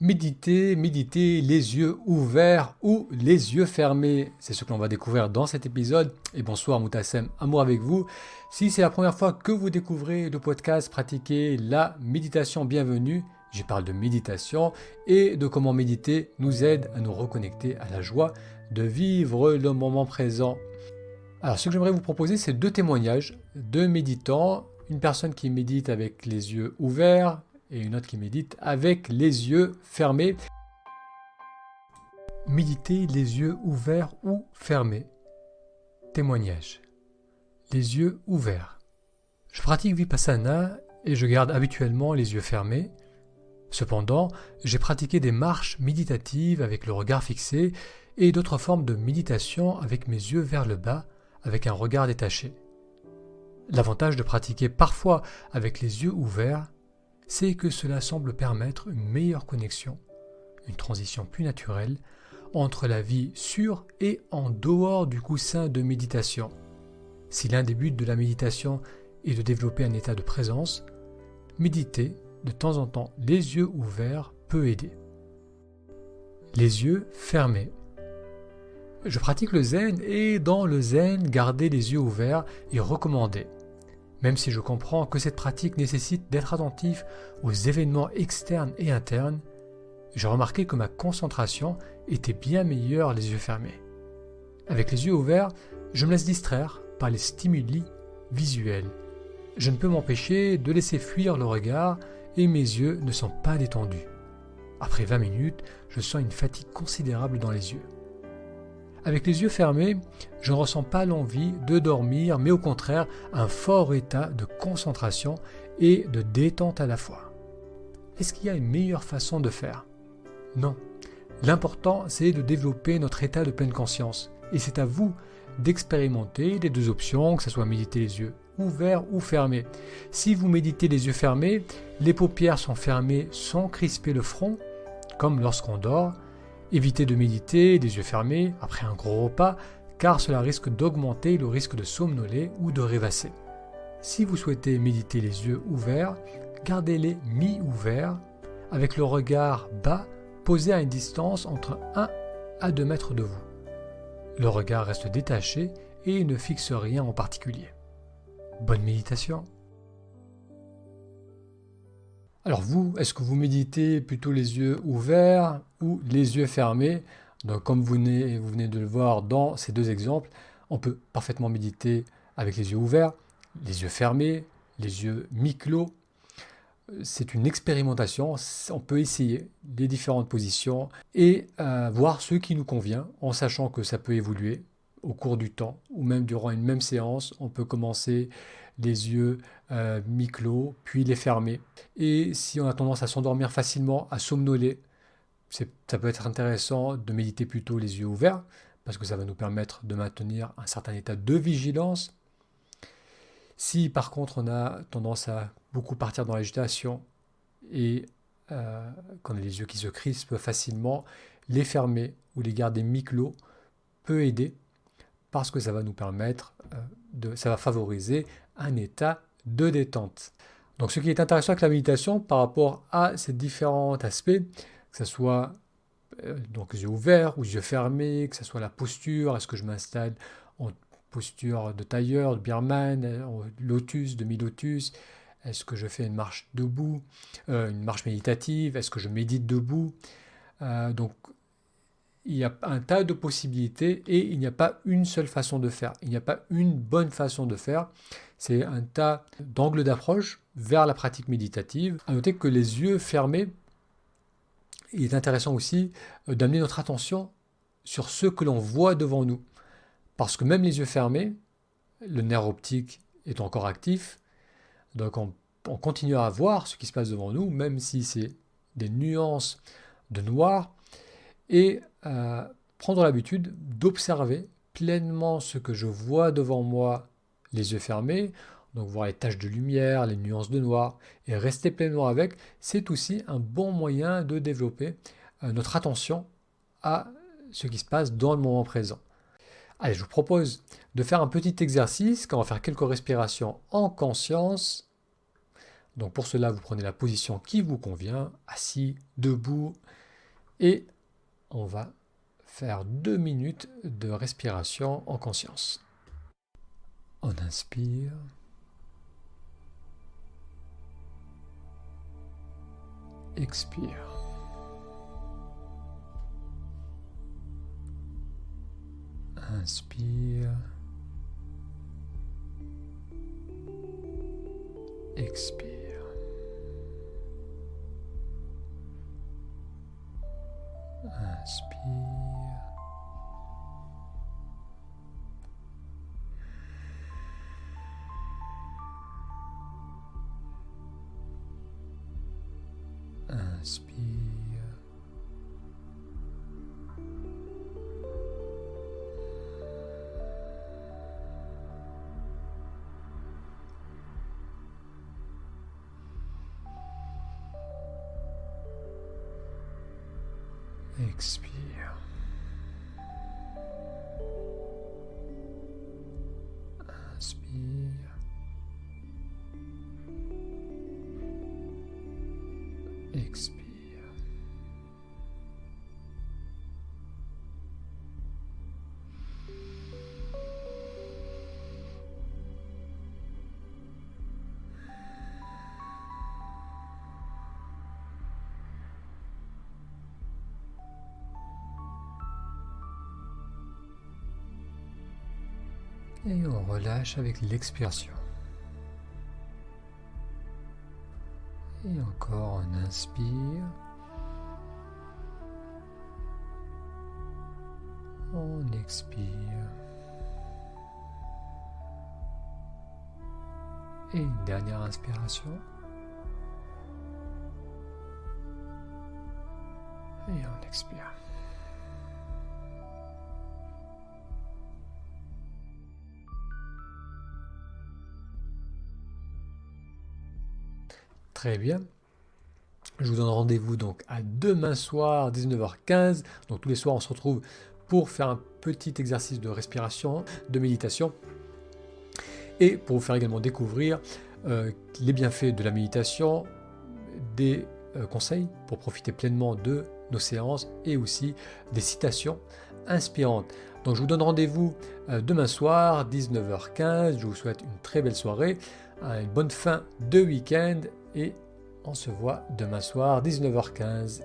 Méditer, méditer les yeux ouverts ou les yeux fermés. C'est ce que l'on va découvrir dans cet épisode. Et bonsoir Moutassem, amour avec vous. Si c'est la première fois que vous découvrez le podcast Pratiquer la méditation, bienvenue. Je parle de méditation et de comment méditer nous aide à nous reconnecter à la joie de vivre le moment présent. Alors ce que j'aimerais vous proposer, c'est deux témoignages de méditants. Une personne qui médite avec les yeux ouverts et une autre qui médite avec les yeux fermés. Méditer les yeux ouverts ou fermés. Témoignage. Les yeux ouverts. Je pratique Vipassana et je garde habituellement les yeux fermés. Cependant, j'ai pratiqué des marches méditatives avec le regard fixé et d'autres formes de méditation avec mes yeux vers le bas, avec un regard détaché. L'avantage de pratiquer parfois avec les yeux ouverts, c'est que cela semble permettre une meilleure connexion, une transition plus naturelle entre la vie sur et en dehors du coussin de méditation. Si l'un des buts de la méditation est de développer un état de présence, méditer de temps en temps les yeux ouverts peut aider. Les yeux fermés. Je pratique le zen et dans le zen, garder les yeux ouverts est recommandé. Même si je comprends que cette pratique nécessite d'être attentif aux événements externes et internes, j'ai remarqué que ma concentration était bien meilleure les yeux fermés. Avec les yeux ouverts, je me laisse distraire par les stimuli visuels. Je ne peux m'empêcher de laisser fuir le regard et mes yeux ne sont pas détendus. Après 20 minutes, je sens une fatigue considérable dans les yeux. Avec les yeux fermés, je ne ressens pas l'envie de dormir, mais au contraire un fort état de concentration et de détente à la fois. Est-ce qu'il y a une meilleure façon de faire? Non. L'important, c'est de développer notre état de pleine conscience. Et c'est à vous d'expérimenter les deux options, que ce soit méditer les yeux ouverts ou fermés. Si vous méditez les yeux fermés, les paupières sont fermées sans crisper le front, comme lorsqu'on dort, Évitez de méditer les yeux fermés après un gros repas car cela risque d'augmenter le risque de somnoler ou de rêvasser. Si vous souhaitez méditer les yeux ouverts, gardez-les mi-ouverts avec le regard bas posé à une distance entre 1 à 2 mètres de vous. Le regard reste détaché et ne fixe rien en particulier. Bonne méditation alors vous, est-ce que vous méditez plutôt les yeux ouverts ou les yeux fermés comme vous venez, vous venez de le voir dans ces deux exemples, on peut parfaitement méditer avec les yeux ouverts, les yeux fermés, les yeux mi-clos. C'est une expérimentation, on peut essayer les différentes positions et euh, voir ce qui nous convient en sachant que ça peut évoluer au cours du temps ou même durant une même séance. On peut commencer les yeux euh, mi-clos, puis les fermer. Et si on a tendance à s'endormir facilement, à somnoler, ça peut être intéressant de méditer plutôt les yeux ouverts, parce que ça va nous permettre de maintenir un certain état de vigilance. Si par contre on a tendance à beaucoup partir dans l'agitation et euh, qu'on a les yeux qui se crispent facilement, les fermer ou les garder mi-clos peut aider parce que ça va nous permettre, euh, de, ça va favoriser un état de détente. Donc ce qui est intéressant avec la méditation par rapport à ces différents aspects, que ce soit euh, donc yeux ouverts ou yeux fermés, que ce soit la posture, est-ce que je m'installe en posture de tailleur, de birman, en lotus, demi-lotus, est-ce que je fais une marche debout, euh, une marche méditative, est-ce que je médite debout Donc il y a un tas de possibilités et il n'y a pas une seule façon de faire. Il n'y a pas une bonne façon de faire. C'est un tas d'angles d'approche vers la pratique méditative. À noter que les yeux fermés, il est intéressant aussi euh, d'amener notre attention sur ce que l'on voit devant nous. Parce que même les yeux fermés, le nerf optique est encore actif. Donc on, on continue à voir ce qui se passe devant nous, même si c'est des nuances de noir et prendre l'habitude d'observer pleinement ce que je vois devant moi les yeux fermés, donc voir les taches de lumière, les nuances de noir, et rester pleinement avec, c'est aussi un bon moyen de développer euh, notre attention à ce qui se passe dans le moment présent. Allez, je vous propose de faire un petit exercice, quand on va faire quelques respirations en conscience. Donc pour cela, vous prenez la position qui vous convient, assis, debout, et on va faire deux minutes de respiration en conscience. On inspire. Expire. Inspire. Expire. Inspire. Inspire. Expire. Inspire. Expire. Et on relâche avec l'expiration. Et encore on inspire. On expire. Et une dernière inspiration. Et on expire. Très bien. Je vous donne rendez-vous donc à demain soir, 19h15. Donc tous les soirs, on se retrouve pour faire un petit exercice de respiration, de méditation. Et pour vous faire également découvrir euh, les bienfaits de la méditation, des euh, conseils pour profiter pleinement de nos séances et aussi des citations inspirantes. Donc je vous donne rendez-vous euh, demain soir, 19h15. Je vous souhaite une très belle soirée, une bonne fin de week-end et on se voit demain soir 19h15